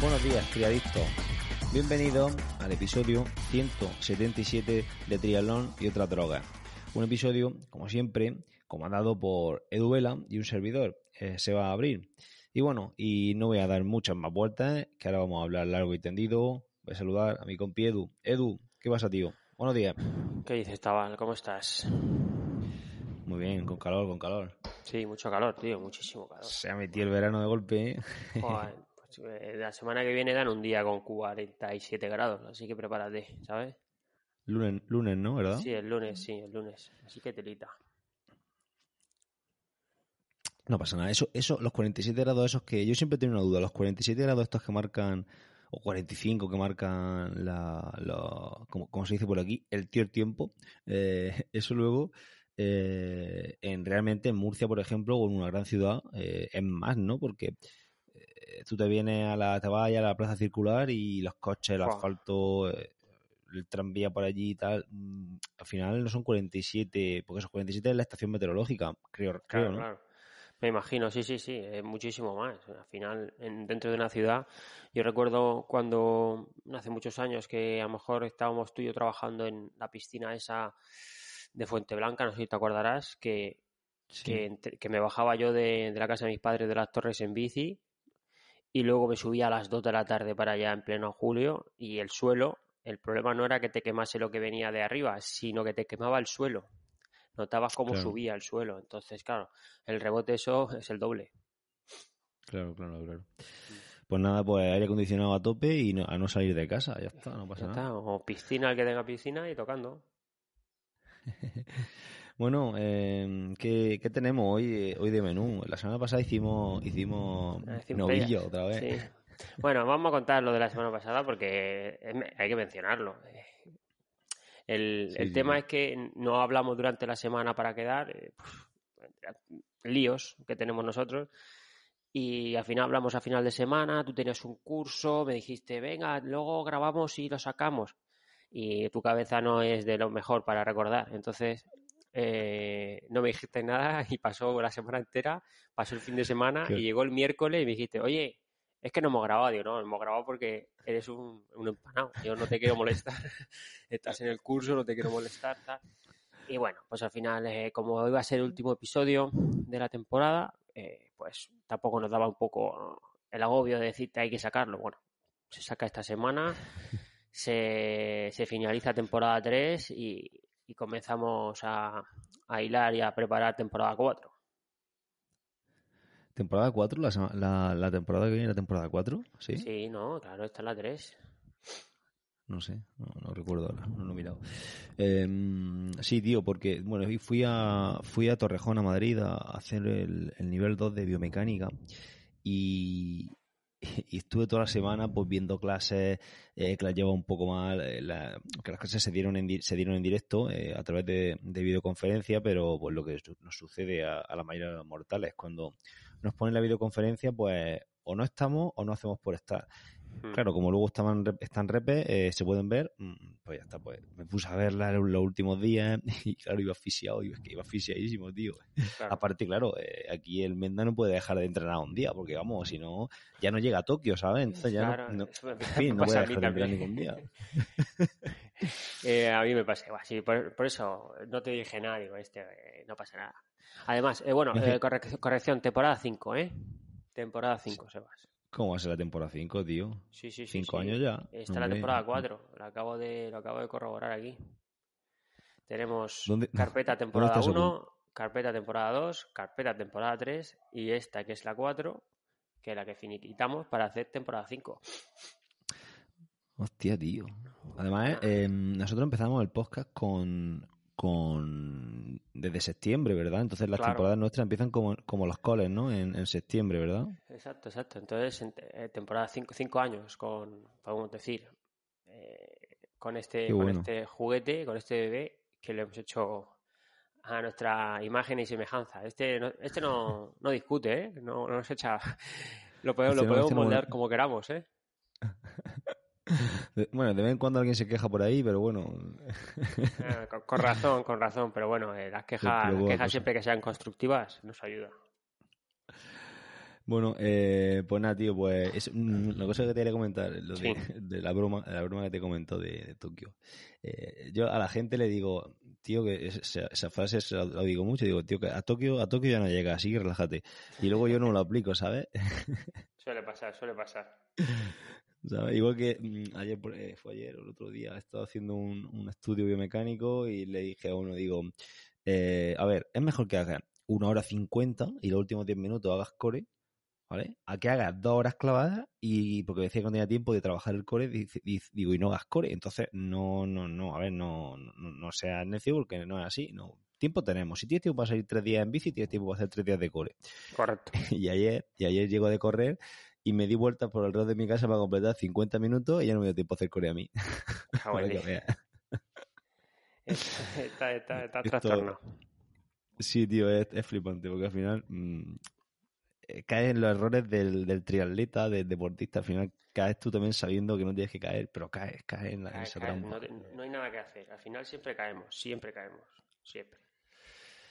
Buenos días, triadictos. Bienvenidos al episodio 177 de Triatlón y otras drogas. Un episodio, como siempre, comandado por Edu Vela y un servidor, eh, se va a abrir. Y bueno, y no voy a dar muchas más vueltas, que ahora vamos a hablar largo y tendido. Voy a saludar a mi compi Edu. Edu, ¿qué pasa, tío? Buenos días. ¿Qué dices, Tabal? ¿Cómo estás? Muy bien, con calor, con calor. Sí, mucho calor, tío, muchísimo calor. Se ha metido el verano de golpe. Joder, eh, la semana que viene dan un día con 47 grados, así que prepárate, ¿sabes? Lunes, lunes, ¿no? ¿Verdad? Sí, el lunes, sí, el lunes. Así que telita. No pasa nada. Eso, eso, los 47 grados esos que yo siempre tengo una duda. Los 47 grados estos que marcan, o 45 que marcan la, la como, como se dice por aquí, el tier tiempo. Eh, eso luego, eh, en realmente en Murcia, por ejemplo, o en una gran ciudad, eh, es más, ¿no? Porque eh, tú te vienes a la, te vas a la plaza circular y los coches, el asfalto, eh, el tranvía por allí y tal, mm, al final no son 47, porque esos 47 es la estación meteorológica, creo, creo ¿no? claro. Me imagino, sí, sí, sí, es muchísimo más. Al final, en- dentro de una ciudad, yo recuerdo cuando hace muchos años que a lo mejor estábamos tú y yo trabajando en la piscina esa de Fuente Blanca, no sé si te acordarás, que Sí. que, que me bajaba yo de, de la casa de mis padres de las Torres en bici y luego me subía a las 2 de la tarde para allá en pleno julio y el suelo, el problema no era que te quemase lo que venía de arriba, sino que te quemaba el suelo. Notabas cómo Claro. subía el suelo. Entonces, claro, el rebote eso es el doble. Claro, claro, claro. Pues nada, pues aire acondicionado a tope y no- a no salir de casa, ya está, no pasa Ya nada. está. O piscina, el que tenga piscina y tocando. Bueno, eh, ¿qué, qué tenemos hoy, eh, hoy de menú? La semana pasada hicimos, hicimos Ah, novillo otra vez. Sí. Bueno, vamos a contar lo de la semana pasada porque hay que mencionarlo. El, Sí, el sí, tema es que no hablamos durante la semana para quedar, eh, líos que tenemos nosotros, y al final hablamos a final de semana, tú tenías un curso, me dijiste, venga, luego grabamos y lo sacamos, y tu cabeza no es de lo mejor para recordar, entonces eh, no me dijiste nada y pasó la semana entera, pasó el fin de semana Qué- y llegó el miércoles y me dijiste, oye, es que no hemos grabado, digo, no, hemos grabado porque eres un, un empanado, yo no te quiero molestar, estás en el curso, no te quiero molestar, tal. Y bueno, pues al final, eh, como iba a ser el último episodio de la temporada, eh, pues tampoco nos daba un poco el agobio de decirte hay que sacarlo. Bueno, se saca esta semana, se, se finaliza temporada 3 y, y comenzamos a, a hilar y a preparar temporada 4. ¿Temporada 4? La, la, la temporada que viene, la temporada 4? ¿Sí? Sí, no, claro, esta es la 3. No sé, no, no recuerdo ahora, no lo he mirado. Eh, sí, tío, porque, bueno, fui a, fui a Torrejón, a Madrid, a hacer el, el nivel 2 de biomecánica y, y estuve toda la semana pues viendo clases eh, que las llevaba un poco mal, eh, la- que las clases se dieron en, se dieron en directo eh, a través de, de videoconferencia, pero pues lo que nos sucede a, a la mayoría de los mortales, cuando nos ponen la videoconferencia, pues o no estamos o no hacemos por estar. Mm. Claro, como luego estaban están repes, eh, se pueden ver, mm, pues ya está, pues me puse a verla en los últimos días y claro, iba asfixiado, iba, es que iba asfixiadísimo, tío. Claro. Aparte, claro, eh, aquí el Menda no puede dejar de entrenar un día, porque vamos, si no, ya no llega a Tokio, ¿sabes? Entonces ya Claro, no, no- en fin, no puede dejar de entrenar ningún día. Eh, a mí me pasa igual, sí, por, por eso no te dije nada, digo, este, no pasa nada. Además, eh, bueno, correc- corrección, temporada 5, ¿eh? Temporada 5, Sebas. ¿Cómo va a ser la temporada 5, tío? Sí, sí, sí. Cinco sí. años ya. Está la hombre. temporada 4, lo acabo de, lo acabo de corroborar aquí. Tenemos ¿Dónde- carpeta temporada estás 1, carpeta temporada 2, carpeta temporada 3 y esta que es la 4, que es la que finiquitamos para hacer temporada 5. Hostia, tío. Además, eh, nosotros empezamos el podcast con, con desde septiembre, ¿verdad? Entonces las Claro. temporadas nuestras empiezan como, como los coles, ¿no? En, en septiembre, ¿verdad? Exacto, exacto. Entonces, en eh, temporada 5 cinco años con, podemos decir, eh, con este, con este juguete, con este bebé que le hemos hecho a nuestra imagen y semejanza. Este no, este no, no discute, ¿eh? No, no nos echa... Lo podemos, Este lo podemos este no- moldear como queramos, ¿eh? Bueno, de vez en cuando alguien se queja por ahí, pero bueno. Ah, con, con razón, con razón, pero bueno, eh, las quejas, las quejas cosa. siempre que sean constructivas nos ayudan. Bueno, eh, pues nada, tío, pues es una cosa que te quería comentar, lo de, de, la broma, la broma que te comentó de, Tokio. Eh, yo a la gente le digo, tío, que esa, esa frase se la, digo mucho, digo, tío, que a Tokio, a Tokio ya no llega, así que relájate. Y luego yo no lo aplico, ¿sabes? suele pasar, suele pasar. ¿Sabes? Igual que mm, ayer, eh, fue ayer o el otro día, he estado haciendo un, un estudio biomecánico y le dije a uno, digo, eh, a ver, es mejor que hagas una hora cincuenta y los últimos diez minutos hagas core ¿vale? A que hagas dos horas clavadas y porque decía que no tenía tiempo de trabajar el core, digo, y no hagas core. Entonces, no, no, no, a ver, no, no, no seas necio porque no es así. No, tiempo tenemos. Si tienes tiempo para salir tres días en bici, tienes tiempo para hacer tres días de core. Correcto. Y ayer, y ayer llego de correr y me di vueltas por alrededor de mi casa para completar 50 minutos y ya no me dio tiempo a hacer core a mí. Ah, está, está, está, trastorno. Sí, tío, es, es, flipante porque al final mmm, eh, caes en los errores del, del triatleta, del deportista. Al final caes tú también sabiendo que no tienes que caer, pero caes, caes en, la, esa trampa. No, hay nada que hacer. Al final siempre caemos, siempre caemos, siempre.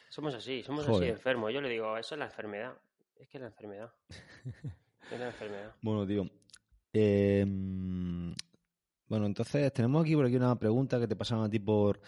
Somos así, somos así enfermos. Yo le digo, eso es la enfermedad. Es que es la enfermedad. es la enfermedad. Bueno, tío. Em, bueno, entonces tenemos aquí por aquí una pregunta que te pasaron a ti por,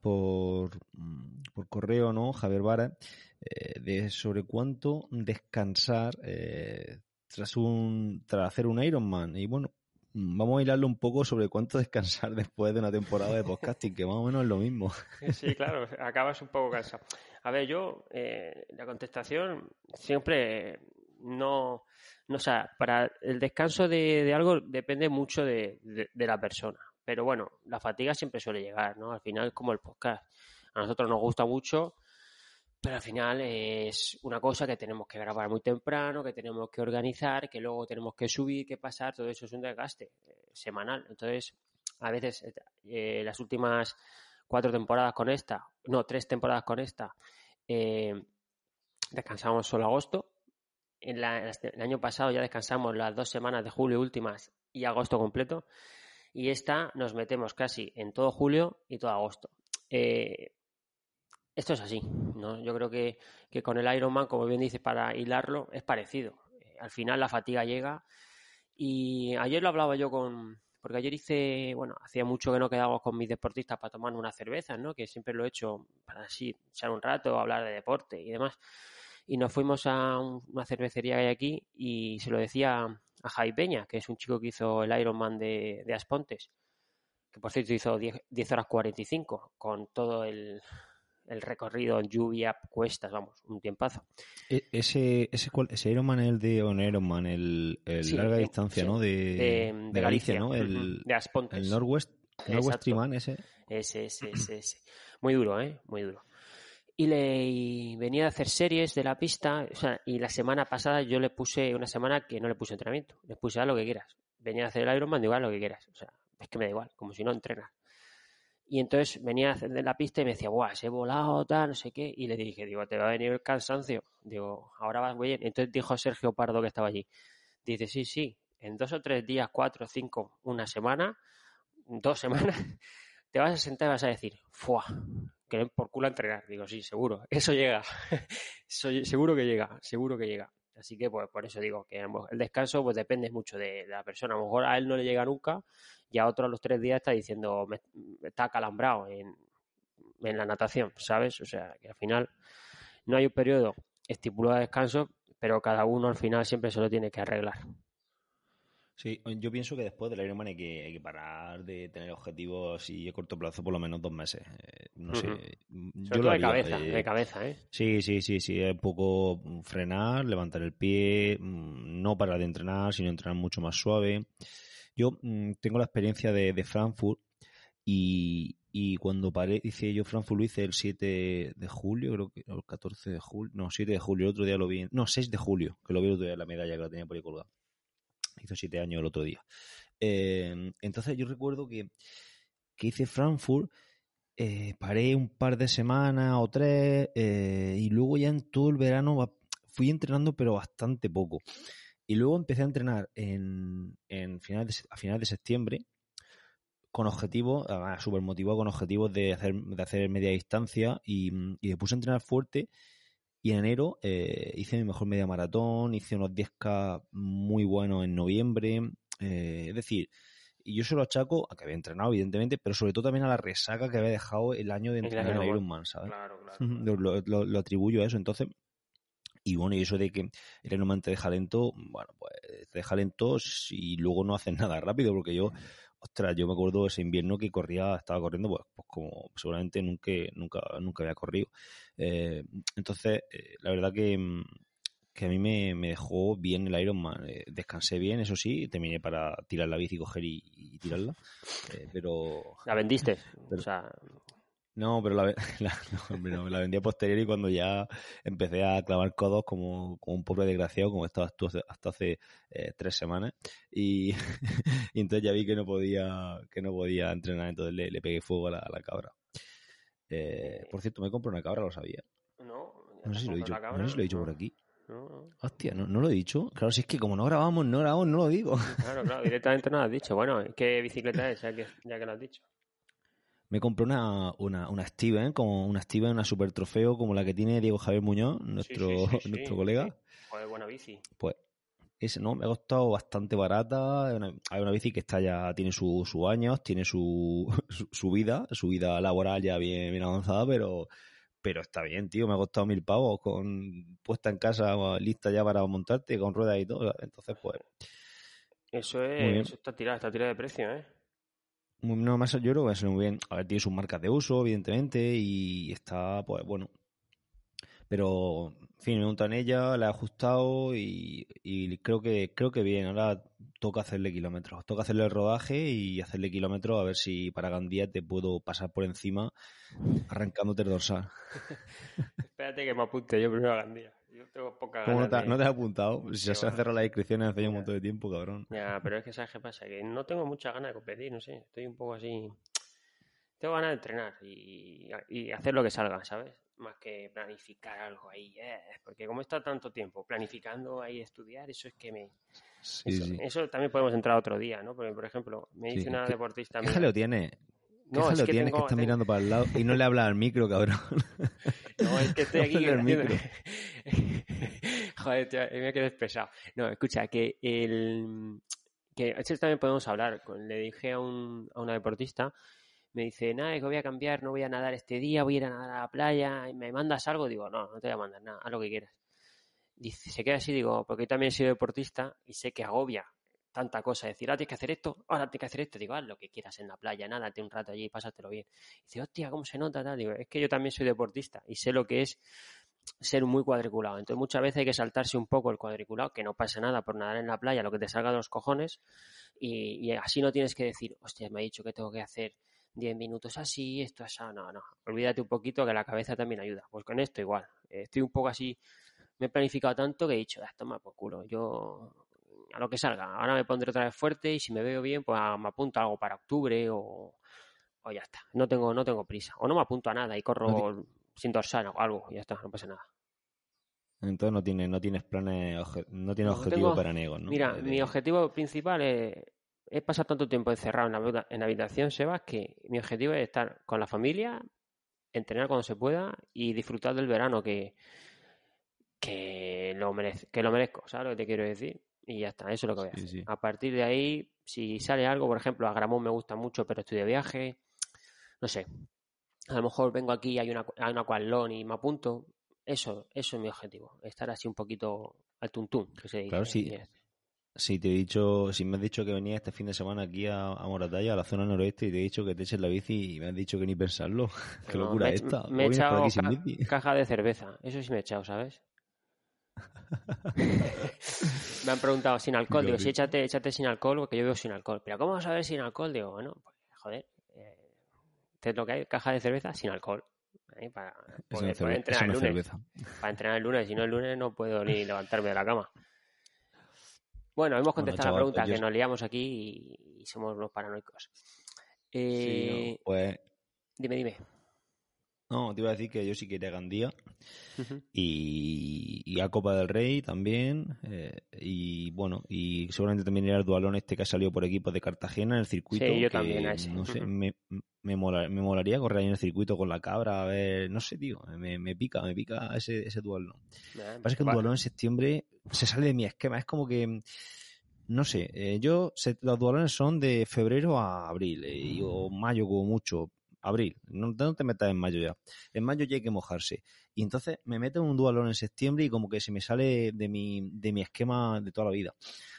por, mm, por correo, ¿no? Javier Vara. Eh, de sobre cuánto descansar eh, tras un tras hacer un Ironman. Y bueno vamos a hilarlo un poco sobre cuánto descansar después de una temporada de podcasting que más o menos es lo mismo. Sí claro acabas un poco cansado. A ver yo eh, la contestación siempre no no o sea para el descanso de, algo depende mucho de, de la persona. Pero bueno la fatiga siempre suele llegar no al final como el podcast a nosotros nos gusta mucho pero al final es una cosa que tenemos que grabar muy temprano, que tenemos que organizar, que luego tenemos que subir, que pasar, todo eso es un desgaste eh, semanal. Entonces, a veces eh, las últimas cuatro temporadas con esta, no, tres temporadas con esta, eh, descansamos solo agosto. En el año pasado ya descansamos las dos semanas de julio últimas y agosto completo. Y esta nos metemos casi en todo julio y todo agosto. Eh, esto es así, ¿no? Yo creo que, que con el Ironman, como bien dice, para hilarlo, es parecido. Eh, al final la fatiga llega y ayer lo hablaba yo con... Porque ayer hice, bueno, hacía mucho que no quedábamos con mis deportistas para tomar una cerveza, ¿no? Que siempre lo he hecho para así, echar un rato, hablar de deporte y demás. Y nos fuimos a una cervecería que hay aquí y se lo decía a Jai Peña, que es un chico que hizo el Ironman de, de Aspontes, que por cierto hizo 10, 10 horas 45 con todo el, el recorrido en lluvia, cuestas, vamos, un tiempazo. E, ese, ese, ese Ironman es el de Ironman, el, el larga distancia, ¿no? De, de, Galicia, ¿no? El, de Aspontes. El Northwest, Northwest ese. Ese, ese, ese, ese. Muy duro, ¿eh? Muy duro. Y le venía a hacer series de la pista, o sea, y la semana pasada yo le puse una semana que no le puse entrenamiento, le puse a lo que quieras. Venía a hacer el Ironman, digo, a lo que quieras. O sea, es que me da igual, como si no entrenas. Y entonces venía de la pista y me decía, guau, se he volado, tal, no sé qué. Y le dije, digo, te va a venir el cansancio. Digo, ahora vas bien. Entonces dijo Sergio Pardo que estaba allí. Dice, sí, sí, en dos o tres días, cuatro, cinco, una semana, dos semanas, te vas a sentar y vas a decir, ¡fua! Que por culo a entrenar. Digo, sí, seguro, eso llega. seguro que llega, seguro que llega. Así que pues por eso digo que el descanso pues depende mucho de, la persona. A lo mejor a él no le llega nunca y a otro a los tres días está diciendo me, está acalambrado en, en, la natación, ¿sabes? O sea que al final no hay un periodo estipulado de descanso, pero cada uno al final siempre se lo tiene que arreglar. Sí, yo pienso que después del Ironman hay que, hay que parar de tener objetivos y a corto plazo por lo menos dos meses. Eh, no sé. Yo lo de cabeza, de cabeza, ¿eh? Sí, sí, sí, sí. Un poco frenar, levantar el pie, mm, no parar de entrenar, sino entrenar mucho más suave. Yo mm, tengo la experiencia de, Frankfurt y, cuando paré, dice yo Frankfurt lo hice el 7 de julio, creo que, el 14 de julio, no, 7 de julio, el otro día lo vi, no, 6 de julio, que lo vi el otro día la medalla que la tenía por ahí colgada hizo siete años el otro día. Em, entonces yo recuerdo que, que hice Frankfurt, eh, paré un par de semanas o tres eh, y luego ya en todo el verano fui entrenando pero bastante poco. Y luego empecé a entrenar en, en finales a finales de septiembre con objetivos, súper motivado con objetivos de hacer, de hacer media distancia y, y me puse a entrenar fuerte Y en enero eh, hice mi mejor media maratón, hice unos 10K muy buenos en noviembre. eh, es decir, y yo se lo achaco a que había entrenado, evidentemente, pero sobre todo también a la resaca que había dejado el año de entrenar en Ironman. ¿sabes? Claro, claro. Lo atribuyo a eso. Entonces, y bueno, y eso de que el Ironman te deja lento, bueno, pues te deja lento y luego no haces nada rápido, porque yo, ostras, yo me acuerdo ese invierno que corría, estaba corriendo, pues, pues como seguramente nunca, nunca, nunca había corrido. Eh, entonces, eh, la verdad que, mm, que a mí me, me dejó bien el Ironman. Eh, descansé bien, eso sí, terminé para tirar la bici, coger y, y tirarla. Eh, pero La vendiste. Pero- O sea, no, pero la, la, no, no, la vendí a posteriori cuando ya empecé a clavar codos como, como un pobre desgraciado, como estabas tú hasta hace eh, tres semanas. Y, y entonces ya vi que no podía, que no podía entrenar, entonces le, le pegué fuego a la, a la cabra. Eh, por cierto, me compré una cabra, lo sabía. no. No sé si lo he dicho, no sé si lo he dicho por aquí. no, no. Hostia, ¿no, no lo he dicho. Claro, si es que como no grabamos, no grabamos, no lo digo. Claro, claro, directamente no lo has dicho. Bueno, ¿qué bicicleta es? Ya que, ya que lo has dicho. Me compré una, una, una Steven, como una Steven, una super trofeo como la que tiene Diego Javier Muñoz, nuestro, sí, sí, sí, nuestro colega. Joder, buena bici. Pues ese no, me ha costado bastante barata. Es una- Hay una bici que está ya, tiene sus su años, tiene su, su, su vida, su vida laboral ya bien, bien avanzada, pero, pero está bien, tío. Me ha costado mil pavos con puesta en casa, lista ya para montarte, con ruedas y todo. Entonces, pues, Eso es, eso está tirado, está tirado de precio, ¿eh? No más, yo creo que ser muy bien. A ver, tiene sus marcas de uso, evidentemente, y está, pues, bueno. Pero, en fin, me en ella, la he ajustado y, y creo que creo que bien. Ahora toca hacerle kilómetros. Toca hacerle el rodaje y hacerle kilómetros a ver si para Gandía te puedo pasar por encima arrancándote el dorsal. Espérate que me apunte yo primero a Gandía. Yo tengo poca ¿Cómo no te, de- no te has apuntado? Si Sí, ya se han cerrado las inscripciones hace ya un montón de tiempo, cabrón. Ya, pero es que ¿sabes qué pasa? Que no tengo muchas ganas de competir, no sé. Estoy un poco así... Tengo ganas de entrenar y, y hacer lo que salga, ¿sabes? Más que planificar algo ahí. eh, Porque como está tanto tiempo planificando ahí estudiar, eso es que me... Sí, eso, sí. eso también podemos entrar otro día, ¿no? Porque, por ejemplo, me dice una ¿qué- deportista... ¿Qué mía- jaleo tienes? ¿Qué No, es que tienes tengo- que tengo- mirando para el lado y no le hablas al micro, cabrón? No, es que estoy aquí haciendo- micro. Joder, tío, me quedé pesado. No, escucha, que el... Que esto también podemos hablar. Le dije a, un, a una deportista, me dice, nada, es que voy a cambiar, no voy a nadar este día, voy a ir a nadar a la playa, ¿me mandas algo? Digo, no, no te voy a mandar nada, haz lo que quieras. Dice, se queda así, digo, porque yo también he sido deportista y sé que agobia tanta cosa, decir, ah, tienes que hacer esto, ahora tienes que hacer esto, digo, haz lo que quieras en la playa, nádate un rato allí y pásatelo bien. Dice, hostia, ¿cómo se nota? Digo, es que yo también soy deportista y sé lo que es ser muy cuadriculado. Entonces muchas veces hay que saltarse un poco el cuadriculado, que no pasa nada por nadar en la playa, lo que te salga de los cojones, y, así no tienes que decir, hostia, me ha dicho que tengo que hacer 10 minutos así, esto así, no, no, olvídate un poquito que la cabeza también ayuda. Pues con esto igual, estoy un poco así, me he planificado tanto que he dicho, ah, toma por culo, yo a lo que salga, ahora me pondré otra vez fuerte y si me veo bien, pues ah, me apunto a algo para octubre o, o ya está, no tengo, no tengo prisa, o no me apunto a nada y corro sin dorsal o algo, ya está, no pasa nada. Entonces no tienes, no tienes planes, no tienes No objetivo tengo- para negos, ¿no? Mira, De- mi objetivo principal es, es pasar tanto tiempo encerrado en la, en la habitación, Sebas, que mi objetivo es estar con la familia, entrenar cuando se pueda y disfrutar del verano que, que, lo, merece, que lo merezco, ¿sabes lo que te quiero decir? Y ya está, eso es lo que voy a hacer. sí. A partir de ahí, si sale algo, por ejemplo, a Gramón me gusta mucho, pero estoy de viaje, no sé. A lo mejor vengo aquí, hay una, hay una aquatlón y me apunto. Eso, eso es mi objetivo, estar así un poquito al tuntún, que se dice. Claro, sí. Y- Si te he dicho, si me has dicho que venía este fin de semana aquí a, a Moratalla, a la zona noroeste, y te he dicho que te eches la bici y me has dicho que ni pensarlo. Qué No, locura me, esta. Me he ¿Cómo vienes por echado ca- bici? caja de cerveza. Eso sí me he echado, ¿sabes? me han preguntado sin alcohol. Digo, sí, échate, échate sin alcohol porque yo veo sin alcohol. Pero ¿cómo vas a ver sin alcohol? Digo, bueno, pues joder. Eh, ¿Qué es lo que hay? Caja de cerveza sin alcohol. Para poder, poder entrenar el lunes. cerveza. Para entrenar el lunes. Si no, el lunes no puedo ni levantarme de la cama. Bueno, hemos contestado chaval, la pregunta, yo- que nos liamos aquí y, y somos unos paranoicos. Sí, Eh, no, pues Dime, dime. No, te iba a decir que yo sí quería Gandía Ujú. y, y a Copa del Rey también. eh, y bueno, y seguramente también irá el dualón este que ha salido por equipos de Cartagena en el circuito. Sí, yo que, también a ese. No sé, me, me, mola- me molaría correr ahí en el circuito con la cabra, a ver, no sé, tío, me, me pica, me pica ese, ese dualón. Nah, Lo que pasa es que un dualón en septiembre se sale de mi esquema. Es como que, no sé, eh, yo, se- los dualones son de febrero a abril, eh, y- o mayo como mucho. Abril, no, no te metas en mayo ya. En mayo ya hay que mojarse. Y entonces me meto en un dualón en septiembre y como que se me sale de mi, de mi esquema de toda la vida.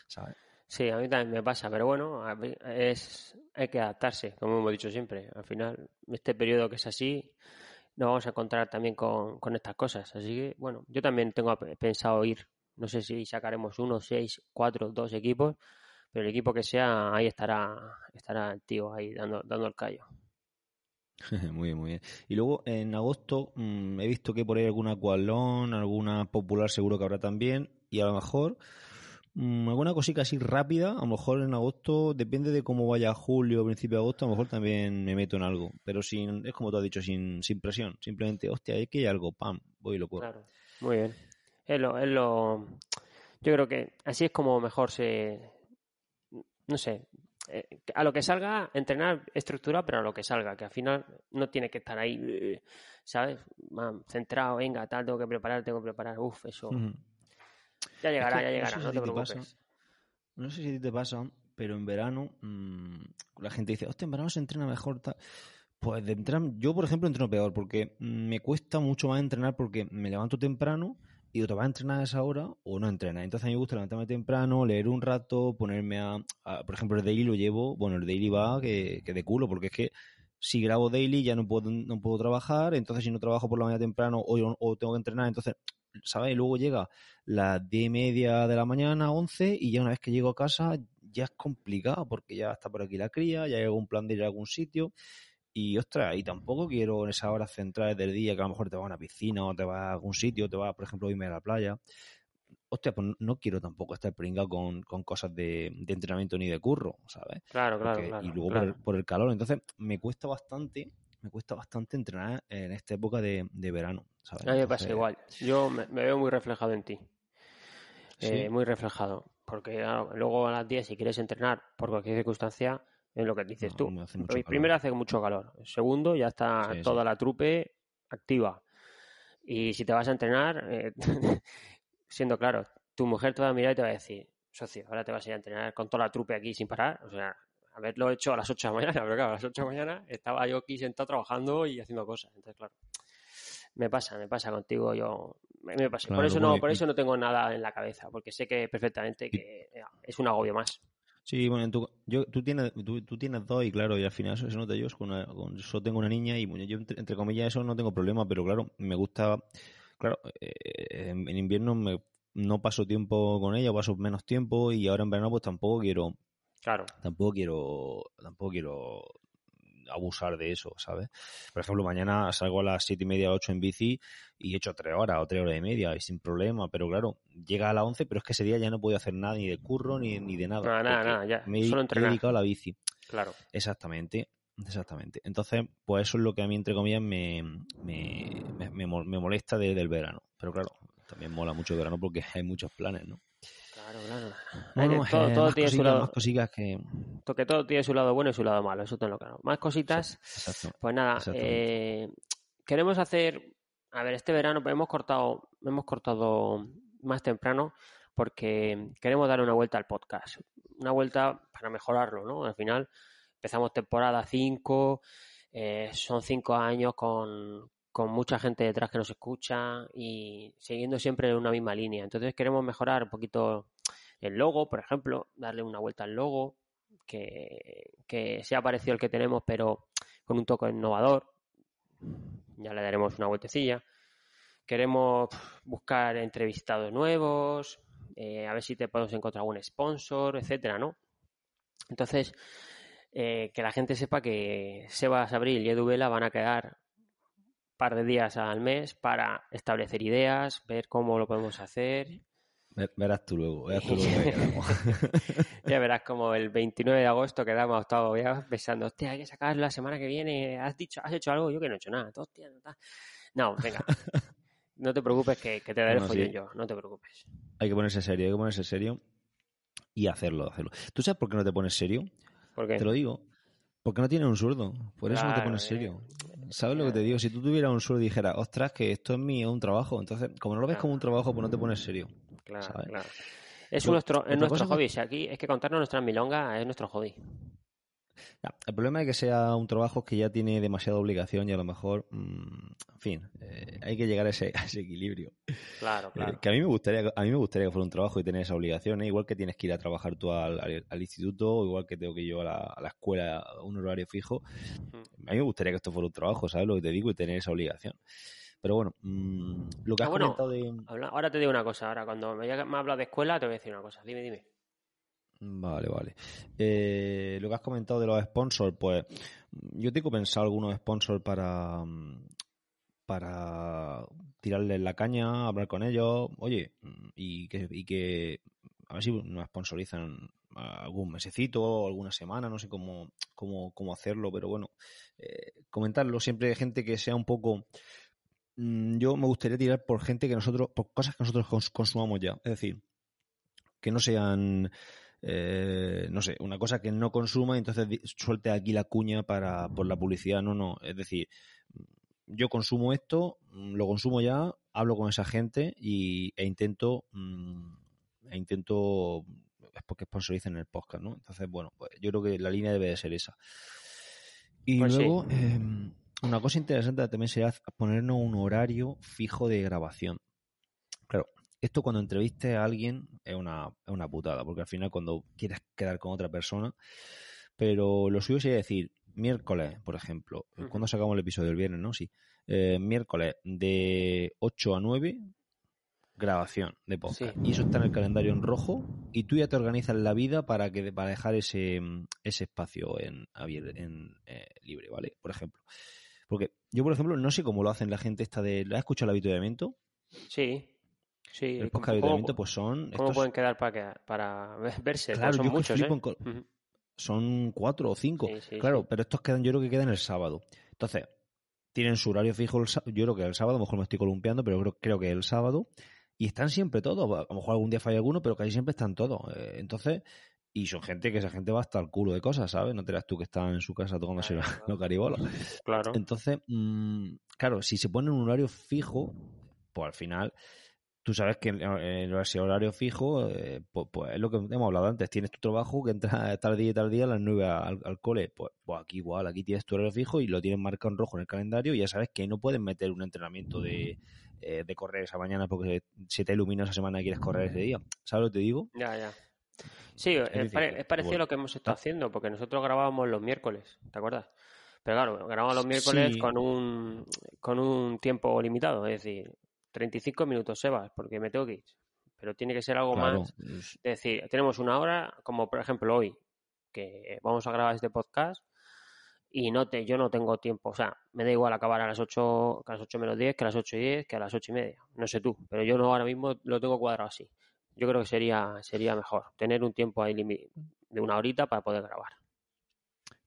¿Sabes? Sí, a mí también me pasa, pero bueno, es, hay que adaptarse, como hemos dicho siempre. Al final, este periodo que es así, nos vamos a encontrar también con, con estas cosas. Así que, bueno, yo también tengo pe- pensado ir. No sé si sacaremos uno, seis, cuatro, dos equipos, pero el equipo que sea, ahí estará, estará el tío ahí dando, dando el callo. muy bien, muy bien. Y luego en agosto mm, he visto que por ahí alguna Aqualón, alguna popular seguro que habrá también. Y a lo mejor mm, alguna cosita así rápida, a lo mejor en agosto, depende de cómo vaya julio, principio de agosto, a lo mejor también me meto en algo. Pero sin, es como tú has dicho, sin, sin presión. Simplemente, hostia, hay que hay algo, pam, voy y lo corro. Claro, muy bien. Es lo, es lo... Yo creo que así es como mejor se... No sé, eh, a lo que salga, entrenar estructura, pero a lo que salga, que al final no tiene que estar ahí, eh, ¿sabes? Centrado, venga, tal, tengo que preparar, tengo que preparar, uff, eso. Ya llegará, que ya no llegará, sé si no a te te pasa. preocupes. No sé si a ti te pasa, pero en verano mm, la gente dice, hostia, en verano se entrena mejor. Tal. Pues de entrenar, yo por ejemplo entreno peor porque me cuesta mucho más entrenar porque me levanto temprano y o te vas a entrenar a esa hora o no entrenas. Entonces a mí me gusta levantarme temprano, leer un rato, ponerme a, por ejemplo, el daily lo llevo, bueno, el daily va que, que de culo porque es que si grabo daily ya no puedo, no puedo trabajar, entonces si no trabajo por la mañana temprano o, o tengo que entrenar, entonces, ¿sabes? Y luego llega las diez y media de la mañana, 11, y ya una vez que llego a casa ya es complicado porque ya está por aquí la cría, ya hay algún plan de ir a algún sitio. Y ostras, y tampoco quiero en esas horas centrales del día que a lo mejor te vas a una piscina o te vas a algún sitio, te vas, por ejemplo, a irme a la playa. Hostia, pues no quiero tampoco estar pringado con, con cosas de, de entrenamiento ni de curro, ¿sabes? Claro, claro, Porque- claro. y luego claro. por, el, por el calor. Entonces, me cuesta bastante, me cuesta bastante entrenar en esta época de, de verano, ¿sabes? A mí me pasa igual. Yo me, me veo muy reflejado en ti. Eh, muy reflejado. Porque claro, luego a las 10, si quieres entrenar por cualquier circunstancia, es lo que dices No, tú. hace mucho. Primero hace mucho calor. Segundo, ya está Sí, toda sí. la trupe activa. Y si te vas a entrenar, eh, siendo claro, tu mujer te va a mirar y te va a decir, socio, ahora te vas a ir a entrenar con toda la trupe aquí sin parar. O sea, haberlo hecho a las 8 de la mañana, pero claro, a las 8 de la mañana estaba yo aquí sentado trabajando y haciendo cosas. Entonces, claro, me pasa, me pasa contigo, yo me, pasa. por eso no, por eso no tengo nada en la cabeza, porque sé que perfectamente que eh, es un agobio más. Sí, bueno, en tu- yo, tú, tienes, tú, tú tienes dos y claro, y al final eso se nota yo, es con una- con- solo tengo una niña y bueno, yo entre, entre comillas eso no tengo problema, pero claro, me gusta, claro, eh, en, en invierno me, no paso tiempo con ella, paso menos tiempo y ahora en verano pues tampoco quiero, Claro, tampoco quiero, tampoco quiero abusar de eso, ¿sabes? Por ejemplo, mañana salgo a las siete y media, ocho en bici y he hecho tres horas o tres horas y media y sin problema, pero claro, llega a las once, pero es que ese día ya no puedo hacer nada ni de curro ni, ni de nada. nada, nada, porque nada, ya, Me, he- solo me he dedicado a la bici. Claro. Exactamente, exactamente. Entonces, pues eso es lo que a mí, entre comillas, me, me, me, me mol- me molesta de- del verano. Pero claro, también mola mucho el verano porque hay muchos planes, ¿no? Claro, claro. Bueno, todo, eh, todo más, tiene su cositas, lado, más cositas que... que todo tiene su lado bueno y su lado malo, eso tenlo claro. Más cositas, Exacto. pues nada, eh, queremos hacer, a ver, este verano pues hemos cortado, hemos cortado más temprano porque queremos dar una vuelta al podcast, una vuelta para mejorarlo, ¿no? Al final empezamos temporada 5, son 5 años con, con mucha gente detrás que nos escucha y siguiendo siempre una misma línea. Entonces queremos mejorar un poquito el logo, por ejemplo, darle una vuelta al logo, que, que sea parecido al que tenemos, pero con un toque innovador. Ya le daremos una vueltecilla. Queremos buscar entrevistados nuevos, eh, a ver si te podemos encontrar algún sponsor, etcétera, ¿no? Entonces, eh, que la gente sepa que Sebas Abril y Edu Vela van a quedar un par de días al mes para establecer ideas, ver cómo lo podemos hacer. Verás tú luego, verás tú luego ya verás como el 29 de agosto quedamos todos ya pensando, hostia, hay que sacar la semana que viene, has dicho, has hecho algo, yo que no he hecho nada, hostia, no, no venga, no te preocupes que, te daré no, yo, no te preocupes. Hay que ponerse serio, hay que ponerse serio y hacerlo, hacerlo. ¿Tú sabes por qué no te pones serio? ¿Por qué? Te lo digo. Porque no tienes un zurdo. Por eso no te pones serio. ¿Sabes lo que te digo? Si tú tuvieras un zurdo y dijeras, ostras, que esto es mío, un trabajo. Entonces, como no lo ves como un trabajo, pues no te pones serio. Claro, claro. Es nuestro, es nuestro hobby. Si aquí es que contarnos nuestras milongas es nuestro hobby. el problema es que sea un trabajo que ya tiene demasiada obligación y a lo mejor, mm, en fin, eh, hay que llegar a ese, equilibrio. Claro, claro. Eh, que a mí me gustaría, a mí me gustaría que fuera un trabajo y tener esa obligación, ¿eh? igual que tienes que ir a trabajar tú al, instituto, igual que tengo que ir yo a la, a la escuela a un horario fijo. A mí me gustaría que esto fuera un trabajo, ¿sabes lo que te digo? Y tener esa obligación. Pero bueno, mm, lo que has ah, comentado de... Ahora te digo una cosa, ahora cuando me, has hablado de escuela te voy a decir una cosa, dime, dime. Vale, vale. Eh, lo que has comentado de los sponsors, pues yo tengo pensado algunos sponsors para, para tirarles la caña, hablar con ellos, oye, y que, y que a ver si nos sponsorizan algún mesecito alguna semana, no sé cómo, cómo, cómo hacerlo, pero bueno, eh, comentarlo siempre gente que sea un poco yo me gustaría tirar por gente que nosotros, por cosas que nosotros consumamos ya. Es decir, que no sean, eh, no sé, una cosa que no consuma y entonces suelte aquí la cuña para, por la publicidad. No, no. Es decir, yo consumo esto, mm, lo consumo ya, hablo con esa gente y, e intento, mm, e intento, es porque sponsoricen el podcast, ¿no? Entonces, bueno, pues yo creo que la línea debe de ser esa. Y pues luego, em, una cosa interesante también sería ponernos un horario fijo de grabación. Claro, esto cuando entrevistes a alguien es una, es una putada, porque al final cuando quieres quedar con otra persona, pero lo suyo sería decir, miércoles, por ejemplo, cuando sacamos el episodio del viernes, ¿no? Sí. Eh, miércoles de 8 a 9, grabación de podcast. Y eso está en el calendario en rojo y tú ya te organizas la vida para que para dejar ese, ese espacio en, en eh, libre, ¿vale? Por ejemplo. Porque yo, por ejemplo, no sé cómo lo hacen la gente esta de... ¿La has escuchado el avituallamiento? Sí. Sí. El podcast de avituallamiento, pues son... ¿Cómo pueden quedar para, para verse? Claro, son muchos, ¿eh? Son cuatro o cinco. claro, pero estos quedan, yo creo que quedan el sábado. Entonces, tienen su horario fijo, el, yo creo que el sábado, a lo mejor me estoy columpiando, pero creo, creo que el sábado. Y están siempre todos. A lo mejor algún día falla alguno, pero casi siempre están todos. Eh, entonces, y son gente que esa gente va hasta el culo de cosas, ¿sabes? No te das tú que están en su casa tomándose claro, los caribolos. Claro. Entonces, mmm, claro, si se pone un horario fijo, pues al final, tú sabes que en ese horario fijo, eh, pues, pues, es lo que hemos hablado antes. Tienes tu trabajo que entras tal día y tal día a las nueve al, cole. Pues, pues, aquí igual, aquí tienes tu horario fijo y lo tienes marcado en rojo en el calendario y ya sabes que no puedes meter un entrenamiento de, eh, de correr esa mañana porque se te ilumina esa semana y quieres correr ese día. ¿Sabes lo que te digo? Ya, ya. Sí, es, parecido a lo que hemos estado haciendo, porque nosotros grabábamos los miércoles, ¿te acuerdas? Pero claro, grabamos los miércoles con, un, con un tiempo limitado, es decir, 35 minutos, Sebas, porque me tengo que ir. Pero tiene que ser algo más. Es decir, tenemos una hora, como por ejemplo hoy, que vamos a grabar este podcast y no te, yo no tengo tiempo. O sea, me da igual acabar a las 8, a las 8 menos 10, que a las 8 y 10, que a las 8 y media. No sé tú, pero yo no ahora mismo lo tengo cuadrado así yo creo que sería, sería mejor tener un tiempo ahí de una horita para poder grabar.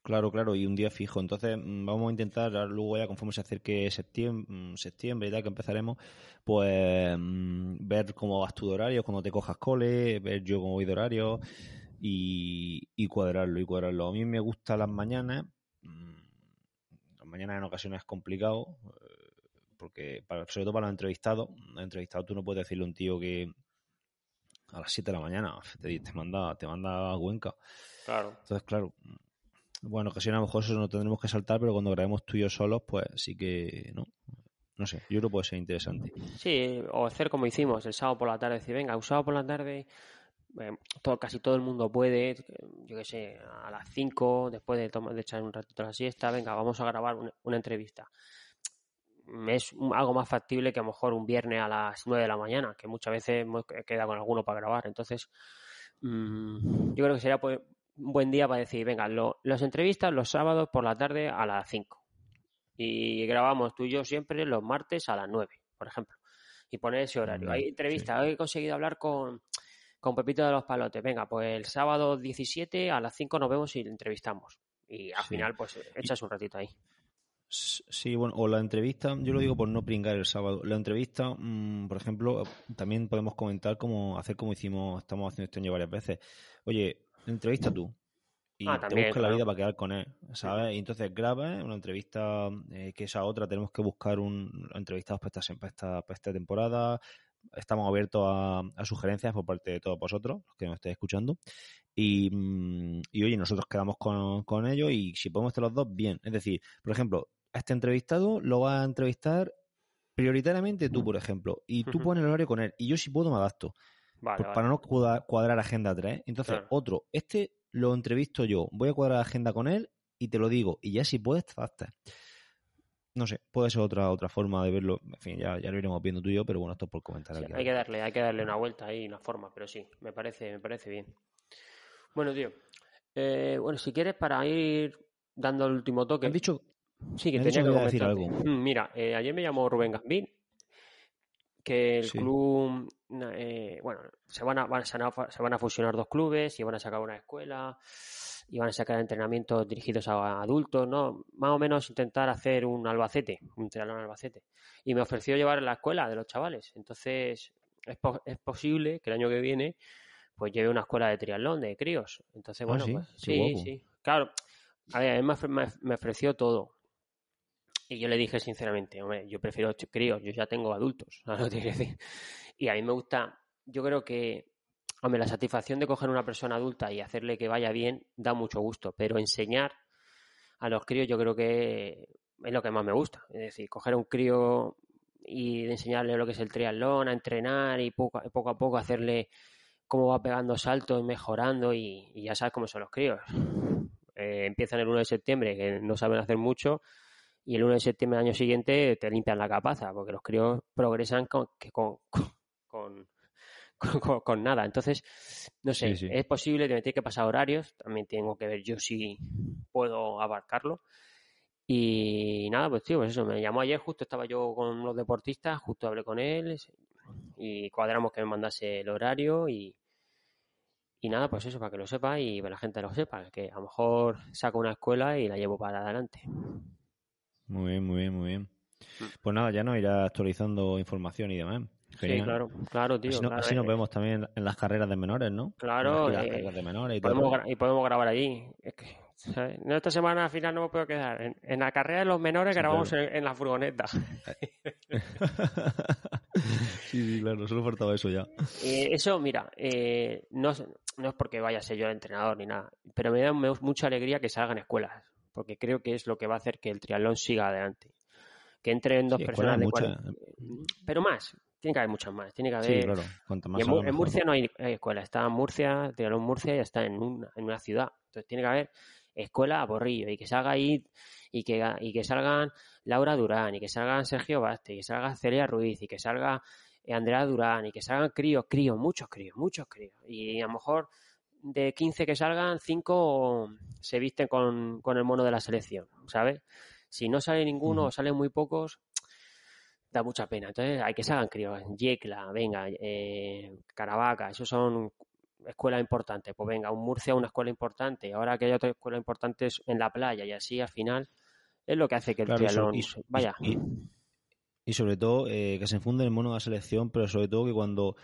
Claro, claro, y un día fijo. Entonces, mm, vamos a intentar, luego ya conforme se acerque septiembre, mm, septiembre y tal, que empezaremos, pues mm, ver cómo vas tú de horario, cuando te cojas cole, ver yo cómo voy de horario y, cuadrarlo, y cuadrarlo. A mí me gusta las mañanas, las mañanas en ocasiones es complicado, eh, porque sobre todo para los entrevistados, los entrevistados tú no puedes decirle a un tío que a las 7 de la mañana. Te, manda, te manda a Cuenca. Claro. Entonces, claro. Bueno, que si a lo mejor eso no tendremos que saltar, pero cuando grabemos tú y yo solos, pues sí que, ¿no? No sé, yo creo que puede ser interesante. Sí, o hacer como hicimos el sábado por la tarde, decir, venga, un sábado por la tarde, eh, todo, casi todo el mundo puede, yo qué sé, a las 5, después de, tomar, de echar un ratito la siesta, venga, vamos a grabar una entrevista es algo más factible que a lo mejor un viernes a las 9 de la mañana, que muchas veces quedado con alguno para grabar. Entonces, mm, yo creo que sería pues, un buen día para decir, venga, las entrevistas los sábados por la tarde a las 5. Y grabamos tú y yo siempre los martes a las 9, por ejemplo. y poner ese horario. Hay entrevistas, hoy he conseguido hablar con, con Pepito de los Palotes. Venga, pues el sábado 17 a las 5 nos vemos y le entrevistamos. Y al Sí. final, pues echas un ratito ahí. Sí, bueno, o la entrevista, yo lo digo por no pringar el sábado. La entrevista, mm, por ejemplo, también podemos comentar cómo hacer como hicimos, estamos haciendo este año varias veces. Oye, entrevista tú. Y Ah, te buscas la vida para quedar con él, ¿sabes? Y entonces grabas una entrevista, eh, que esa otra tenemos que buscar un entrevistados para esta, para esta, para esta temporada. Estamos abiertos a, a sugerencias por parte de todos vosotros, los que nos estéis escuchando. Y, mm, y oye, nosotros quedamos con, con ellos y si podemos estar los dos, bien. Es decir, por ejemplo, a este entrevistado lo vas a entrevistar prioritariamente tú, por ejemplo, y tú pones el horario con él, y yo si puedo me adapto, Vale, vale. para no cuadrar, cuadrar agenda 3. Entonces, Claro. otro, este lo entrevisto yo, voy a cuadrar agenda con él y te lo digo, y ya si puedes, te adaptas. No sé, puede ser otra otra forma de verlo. En fin, ya, ya lo iremos viendo tú y yo, pero bueno, esto es por comentar Sí, aquí. hay que darle, hay que darle una vuelta ahí, una forma, pero sí, me parece, me parece bien. Bueno, tío, eh, bueno, si quieres para ir dando el último toque, ¿Has dicho? Sí que me tenía que decir comentarte. Mm, Mira, eh, ayer me llamó Rubén Gambín, que el Sí. club, eh, bueno, se van, a, van- se, van a, se van a fusionar dos clubes y van a sacar una escuela y van a sacar entrenamientos dirigidos a adultos, ¿no? Más o menos intentar hacer un Albacete, un triatlón Albacete. Y me ofreció llevar la escuela de los chavales. Entonces, es, po- es posible que el año que viene pues lleve una escuela de triatlón de críos. Entonces, Ah, bueno, sí, pues, sí, sí. Claro, a ver, me ofreció todo. Y yo le dije sinceramente, hombre, yo prefiero críos, yo ya tengo adultos, ¿sabes lo que te quiero decir? Y a mí me gusta, yo creo que, hombre, la satisfacción de coger a una persona adulta y hacerle que vaya bien da mucho gusto, pero enseñar a los críos yo creo que es lo que más me gusta. Es decir, coger a un crío y enseñarle lo que es el triatlón, a entrenar y poco, poco a poco hacerle cómo va pegando saltos mejorando y, y ya sabes cómo son los críos. Eh, empiezan el 1 de septiembre, que no saben hacer mucho, y el 1 de septiembre del año siguiente te limpian la capaza, porque los críos progresan con, que con, con, con- con- con nada. Entonces, no sé, Sí, sí. es posible que me tiene que pasar horarios, también tengo que ver yo si puedo abarcarlo. Y nada, pues tío, pues eso, me llamó ayer, justo estaba yo con los deportistas, justo hablé con él y cuadramos que me mandase el horario y, y nada, pues eso, para que lo sepa y que la gente lo sepa, que a lo mejor saco una escuela y la llevo para adelante. Muy bien, muy bien, muy bien. Pues nada, ya nos irá actualizando información y demás. Genial. Sí, claro, claro, tío. así no- claro, así nos eh, vemos también en las carreras de menores, ¿no? Claro, las eh, carreras de menores y podemos y podemos grabar allí. Es que, ¿sabes? No, esta semana al final no me puedo quedar. En, en la carrera de los menores Sí, grabamos claro. en, en la furgoneta. sí, sí, claro, solo faltaba eso ya. Eh, eso, mira, eh, no, es- no es porque vaya a ser yo el entrenador ni nada, pero me da me- mucha alegría que salgan escuelas, porque creo que es lo que va a hacer que el triatlón siga adelante. Que entren dos Sí, personas de escuelas cual- Pero más, tiene que haber muchas más. Tiene que haber. Sí, claro. Cuanto Y más en. Murcia no hay, hay escuela, está en Murcia, Triatlón Murcia y está en una, en una ciudad. Entonces tiene que haber escuela a Borrillo y que salga ahí y que, y que salgan Laura Durán y que salgan Sergio Baste y que salga Celia Ruiz y que salga eh, Andrea Durán y que salgan críos, críos, muchos críos, muchos críos. Y a lo mejor de 15 que salgan, 5 se visten con, con el mono de la selección, ¿sabes? Si no sale ninguno o salen muy pocos, da mucha pena. Entonces hay que salgan críos. Yecla, venga, eh, Caravaca, esos son escuelas importantes. Pues venga, un Murcia, una escuela importante. Ahora que hay otra escuela importante en la playa y así al final es lo que hace que el Claro, triatlón y- vaya. Y, y sobre todo eh, que se enfunde el mono de la selección, pero sobre todo que cuando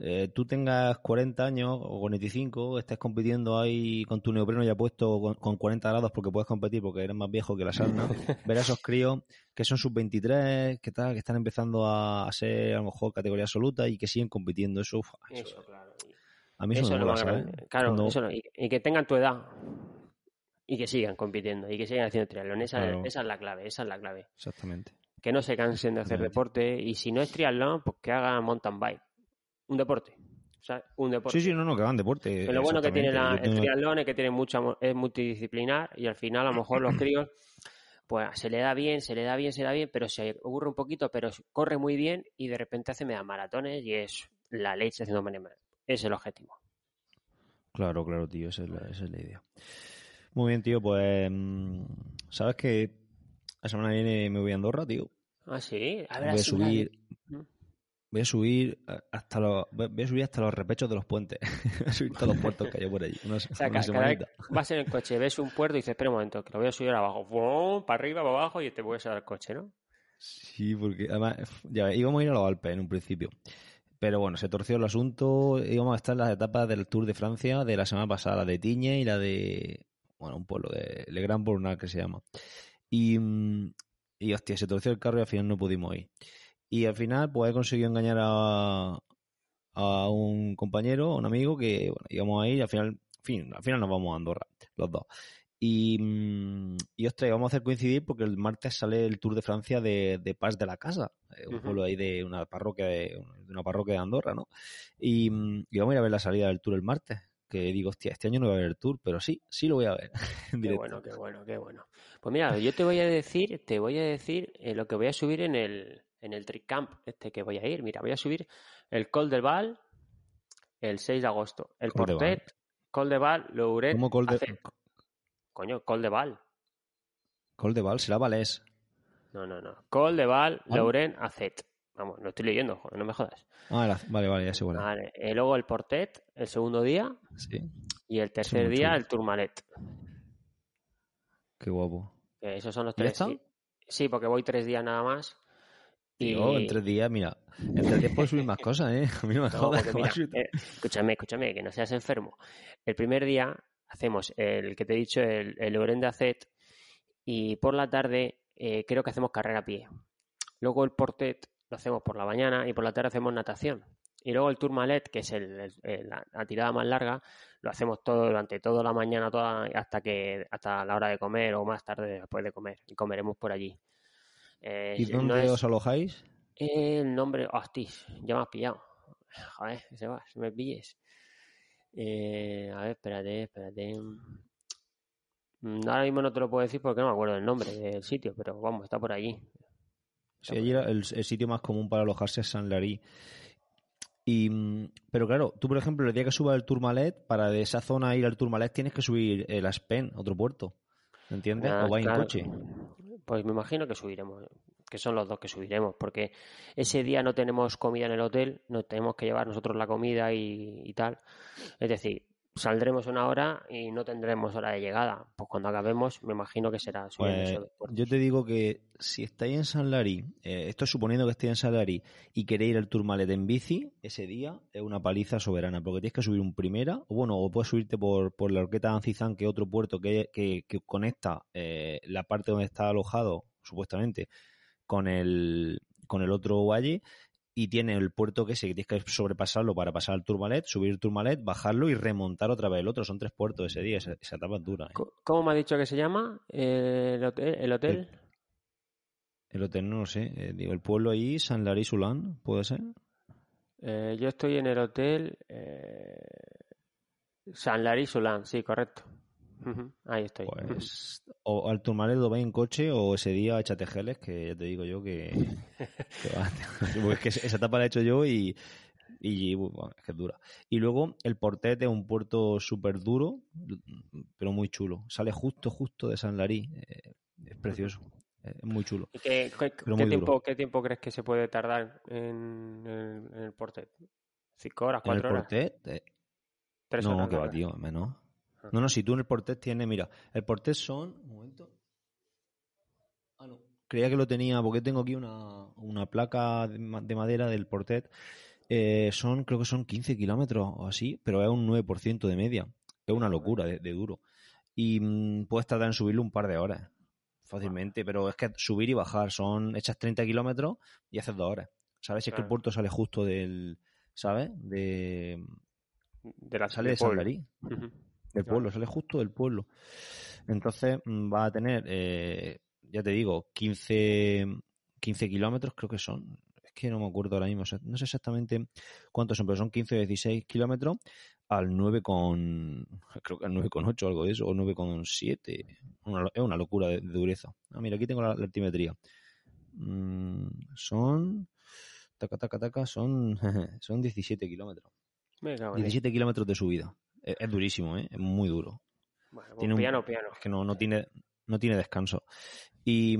eh, tú tengas 40 años o 45, estés compitiendo ahí con tu neopreno ya puesto con, con 40 grados porque puedes competir porque eres más viejo que la sarna, ver a esos críos que son sub-23, que, tal, que están empezando a, a ser a lo mejor categoría absoluta y que siguen compitiendo. Eso, uf, eso- Eso, claro. A mí eso, Eso me es lo mola, más ¿sabes? grande. Claro, Cuando- eso no, y, y que tengan tu edad y que sigan compitiendo y que sigan haciendo triatlón. Esa, Claro. esa es la clave, esa es la clave. Exactamente. Que no se cansen de hacer deporte y si no es triatlón, pues que hagan mountain bike. Un deporte. ¿sabes? Un deporte. Sí, sí, no, no, que hagan deporte. Pero lo bueno que tiene la- el triatlón es que tiene mucha, es multidisciplinar y al final a lo mejor los críos pues se le da bien, se le da bien, se le da bien, pero se ocurre un poquito, pero corre muy bien y de repente hace media maratones y es la leche haciendo maneras. Es el objetivo. Claro, claro, tío, esa es la, esa es la idea. Muy bien, tío, pues. mm, ¿Sabes que la semana que viene me voy a Andorra, tío? Ah, sí. A Voy ver, a así una- subir. Mm. voy a subir hasta los voy a subir hasta los repechos de los puentes. Voy a subir todos los puertos que hay por allí. O sea, cada, vez vas en el coche. Ves un puerto y dices espera un momento que lo voy a subir abajo para arriba para abajo y te dar el coche ¿no? sí porque además ya íbamos a ir a los Alpes en un principio. Pero bueno se torció el asunto íbamos a estar en las etapas del Tour de Francia de la semana pasada la de Tiñe y la de bueno un pueblo de Le Grand Bournac que se llama. Y y hostia se torció el carro y al final no pudimos ir y al final, pues he conseguido engañar a, a un compañero, a un amigo, que bueno, íbamos a ir y al final, fin, al final nos vamos a Andorra, los dos. Y, mm, y ostras, vamos a hacer coincidir porque el martes sale el Tour de Francia de, de Paz de la Casa, eh, un pueblo ahí de una parroquia de, una parroquia de Andorra, ¿no? Y, mm, y, vamos a ir a ver la salida del Tour el martes. Que digo, hostia, este año no voy a ver el Tour, pero sí, sí lo voy a ver. qué bueno, qué bueno, qué bueno. Pues mira, yo te voy a decir, te voy a decir eh, lo que voy a subir en el, en el Trick Camp este que voy a ir. Mira, voy a subir el Col del Val el 6 de agosto. El Portet, Col de Val, Louret. ¿Cómo Col de Coño, Col de Val. Col de Val será Valés. No, no, no. Col de Val, Lauren, Acet. Vamos, no estoy leyendo, joder, no me jodas. Ah, vale, vale, ya sé bueno. Vale. Y luego el Portet, el segundo día. Sí. Y el tercer día, el Tourmalet. Qué guapo. esos son los tres. Sí, porque voy tres días nada más. Tío, en tres días, mira, en tres días puedo subir más cosas, ¿eh? A mí me jodas. Eh, escúchame, escúchame, que no seas enfermo. El primer día hacemos el que te he dicho, el, el de Acet, y por la tarde eh, creo que hacemos carrera a pie. Luego el Portet lo hacemos por la mañana y por la tarde hacemos natación. Y luego el Tourmalet, que es el, la, tirada más larga, lo hacemos todo durante toda la mañana toda, hasta que hasta la hora de comer o más tarde después de comer. Y comeremos por allí. Eh, ¿Y dónde os alojáis? El nombre, hostia, ya me has pillado. Joder, se va, me pilles. Eh, a ver, espérate, espérate. Mm, ahora mismo no te lo puedo decir porque no me acuerdo del nombre del sitio, pero vamos, está por allí. Sí, allí el, sitio más común para alojarse es San Larí. Y, mm, pero claro, tú por ejemplo, el día que subas el Tourmalet, para de esa zona ir al Tourmalet tienes que subir el Aspen, otro puerto. ¿Entiendes? Ah, o vais en coche. Pues me imagino que subiremos, que son los dos que subiremos, porque ese día no tenemos comida en el hotel, no tenemos que llevar nosotros la comida y, tal. Es decir, saldremos una hora y no tendremos hora de llegada. Pues cuando acabemos, me imagino que será pues, Yo te digo que si estáis en San Larí, eh, esto suponiendo que estéis en San Larí y queréis ir al Tourmalet en bici, ese día es una paliza soberana, porque tienes que subir un primera, o bueno, o puedes subirte por, por la Orqueta de Ancizán, que es otro puerto que, que, conecta eh, la parte donde está alojado, supuestamente, con el, con el otro valle y tiene el puerto que ese que tienes que sobrepasarlo para pasar al Turmalet, subir el Turmalet, bajarlo y remontar otra vez el otro. Son tres puertos ese día, esa, etapa es dura. ¿eh? ¿Cómo me ha dicho que se llama el hotel? ¿El hotel, el, hotel no lo sé. Eh, digo, el pueblo ahí, San Larry Sulán, ¿puede ser? Eh, yo estoy en el hotel San Larry Sulán, sí, correcto. Ahí estoy. Pues, o al Tourmalet lo vais en coche o ese día échate geles, que ya te digo yo que, es que esa etapa la he hecho yo y, y bueno, es que es dura. Y luego el Portet es un puerto súper duro, pero muy chulo. Sale justo, justo de San Larí. Eh, es precioso. Es muy chulo. qué, tiempo, qué, tiempo, crees que se puede tardar en, el Portet? ¿Cinco horas, cuatro ¿En el Portet? Eh, Tres no, que va, tío, menos. No, no, si tú en el Portet tienes, mira, el Portet son. Un momento. Ah, no. Creía que lo tenía, porque tengo aquí una, una placa de madera del Portet. Eh, son, creo que son 15 kilómetros o así, pero es un 9% de media. Es una locura de, duro. Y mm, puedes tardar en subirlo un par de horas, fácilmente, pero es que subir y bajar son, echas 30 kilómetros y haces dos horas. ¿Sabes? Si es que el puerto sale justo del, ¿sabes? De, de la sale de San del pueblo, sale justo del pueblo. Entonces mm, va a tener, eh, ya te digo, 15, 15 kilómetros creo que son. Es que no me acuerdo ahora mismo, no sé exactamente cuántos son, pero son 15 o 16 kilómetros al 9 con, creo que al 9,8 o algo de eso, o 9,7. Una, es una locura de, dureza. Ah, mira, aquí tengo la, altimetría. Mm, son, taca, taca, taca, son, son 17 kilómetros. 17 kilómetros de subida. Es, durísimo, ¿eh? es muy duro. Bueno, tiene piano, piano. Es que no, no, tiene, no tiene descanso. Y,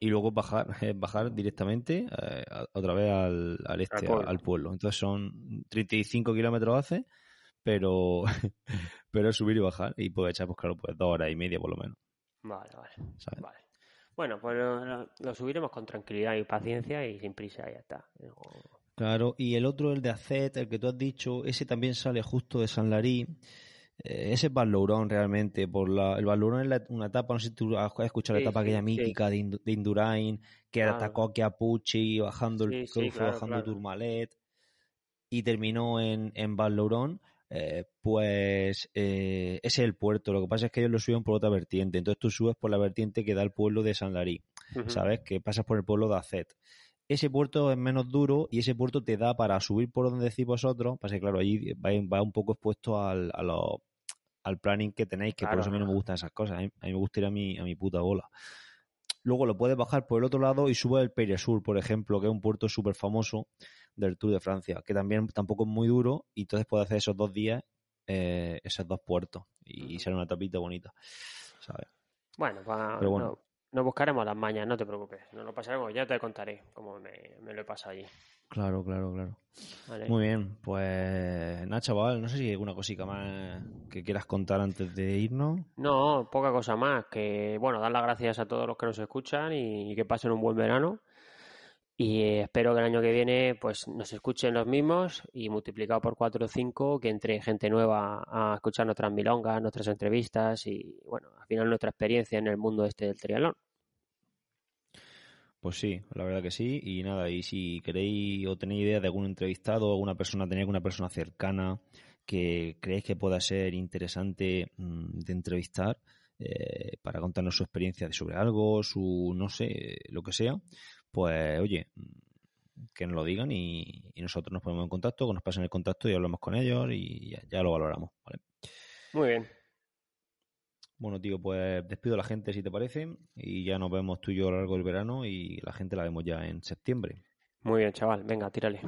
y luego bajar, bajar directamente eh, otra vez al, al este, al pueblo. Entonces son 35 kilómetros hace, pero, pero es subir y bajar y puede echar, pues claro, pues dos horas y media por lo menos. Vale, vale. Bueno, pues lo, subiremos con tranquilidad y paciencia y sin prisa, ya está. Claro, y el otro, el de Acet, el que tú has dicho, ese también sale justo de San Larí. Eh, ese es Vallourón realmente. Por la, el Vallourón es una etapa, no sé si tú has escuchado la etapa aquella mítica de, Indurain, que atacó a Pucci, bajando el bajando Turmalet, y terminó en, en Vallourón. Eh, pues eh, ese es el puerto. Lo que pasa es que ellos lo suben por otra vertiente. Entonces tú subes por la vertiente que da el pueblo de San Larí. ¿Sabes? Que pasas por el pueblo de Acet. Ese puerto es menos duro y ese puerto te da para subir por donde decís vosotros. Pasa que, claro, allí va, un poco expuesto al, al planning que tenéis, que por eso a mí no me gustan esas cosas. A mí, me gusta ir a mi, a mi puta bola. Luego lo puedes bajar por el otro lado y sube el Sur, por ejemplo, que es un puerto súper famoso del Tour de Francia, que también tampoco es muy duro y entonces puedes hacer esos dos días, eh, esos dos puertos y, ser una tapita bonita, ¿sabes? Bueno, bueno. No, buscaremos las mañas, no te preocupes, no lo pasaremos, ya te contaré cómo me, me lo he pasado allí. Claro, claro, claro. Muy bien, pues nada, chaval, no sé si hay alguna cosita más que quieras contar antes de irnos. No, poca cosa más, que bueno, dar las gracias a todos los que nos escuchan y que pasen un buen verano. Y espero que el año que viene pues nos escuchen los mismos y multiplicado por 4 o 5 que entre gente nueva a escuchar nuestras milongas, nuestras entrevistas y bueno, al final nuestra experiencia en el mundo este del triatlón. Pues sí, la verdad que sí. Y nada, y si queréis o tenéis idea de algún entrevistado alguna persona, tenéis alguna persona cercana que creéis que pueda ser interesante mm, de entrevistar eh, para contarnos su experiencia sobre algo, su no sé, lo que sea, pues oye, mm, que nos lo digan y, nosotros nos ponemos en contacto, que nos pasen el contacto y hablamos con ellos y ya, ya lo valoramos. ¿vale? Muy bien. Bueno, tío, pues despido a la gente si te parece y ya nos vemos tú y yo a lo largo del verano y la gente la vemos ya en septiembre. Muy bien, chaval, venga, tírale.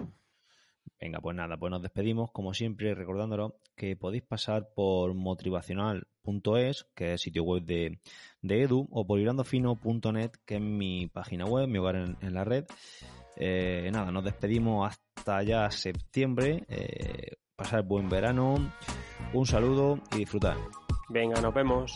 Venga, pues nada, pues nos despedimos, como siempre, recordándolos que podéis pasar por motivacional.es, que es sitio web de, Edu, o por irandofino.net, que es mi página web, mi hogar en, la red. Eh, nada, nos despedimos hasta ya septiembre. Eh, pasar buen verano, un saludo y disfrutar. Venga, nos vemos.